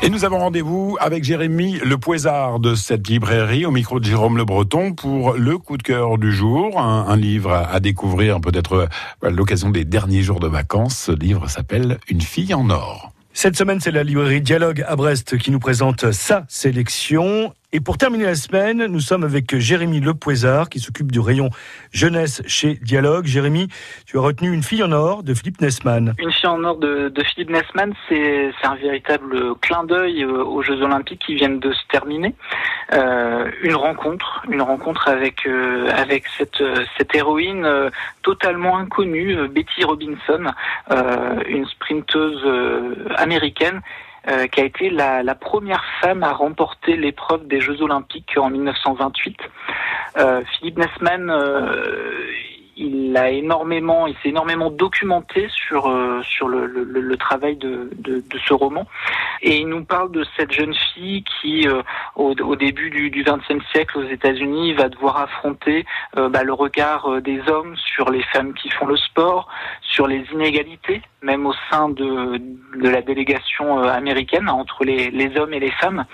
Et nous avons rendez-vous avec Jérémy Le Poisard de cette librairie au micro de Jérôme Le Breton pour le coup de cœur du jour, un, livre à découvrir peut-être à l'occasion des derniers jours de vacances. Ce livre s'appelle Une fille en or. Cette semaine, c'est la librairie Dialogue à Brest qui nous présente sa sélection. Et pour terminer la semaine, nous sommes avec Jérémy Lepoisard qui s'occupe du rayon jeunesse chez Dialogue. Jérémy, tu as retenu Une fille en or de Philippe Nessman. Une fille en or de, Philippe Nessman, c'est un véritable clin d'œil euh, aux Jeux Olympiques qui viennent de se terminer. Euh, une rencontre, une rencontre avec euh, avec cette cette héroïne totalement inconnue, Betty Robinson, une sprinteuse américaine euh, qui a été la, la, première femme à remporter l'épreuve des Jeux Olympiques en 1928. Euh, Philippe Nessman, euh, il a énormément, il s'est énormément documenté sur euh, sur le, le, le travail de, de, de, ce roman, et il nous parle de cette jeune fille qui, euh, au, au, début du XXe siècle aux États-Unis, va devoir affronter euh, bah, le regard des hommes sur les femmes qui font le sport, sur les inégalités, même au sein de, de la délégation américaine entre les, les hommes et les femmes,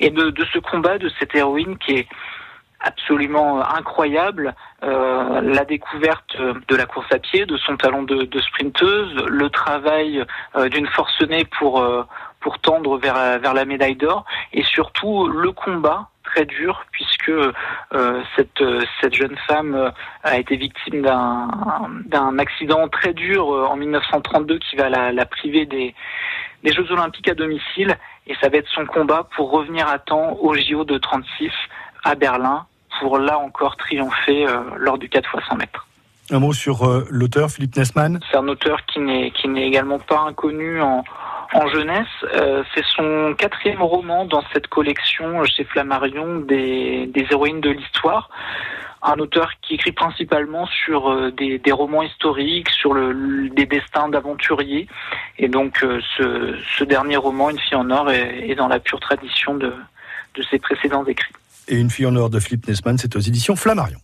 et de, de ce combat de cette héroïne qui est absolument incroyable. Euh, la découverte de la course à pied, de son talent de, de sprinteuse, le travail euh, d'une forcenée pour euh, pour tendre vers vers la médaille d'or, surtout le combat très dur puisque euh, cette cette jeune femme a été victime d'un accident très dur en 1932 qui va la, la priver des des Jeux Olympiques à domicile et ça va être son combat pour revenir à temps au JO de 36 à Berlin pour là encore triompher euh, lors du 4 x 100 mètres. Un mot sur euh, l'auteur Philippe Nessman. C'est un auteur qui n'est qui n'est également pas inconnu en en jeunesse. Euh, c'est son quatrième roman dans cette collection chez Flammarion des, des héroïnes de l'histoire. Un auteur qui écrit principalement sur des, des, romans historiques, sur le, des destins d'aventuriers. Et donc ce, ce, dernier roman, Une fille en or, est, est dans la pure tradition de, de ses précédents écrits et Une fille en or de Philippe Nesman, c'est aux éditions Flammarion.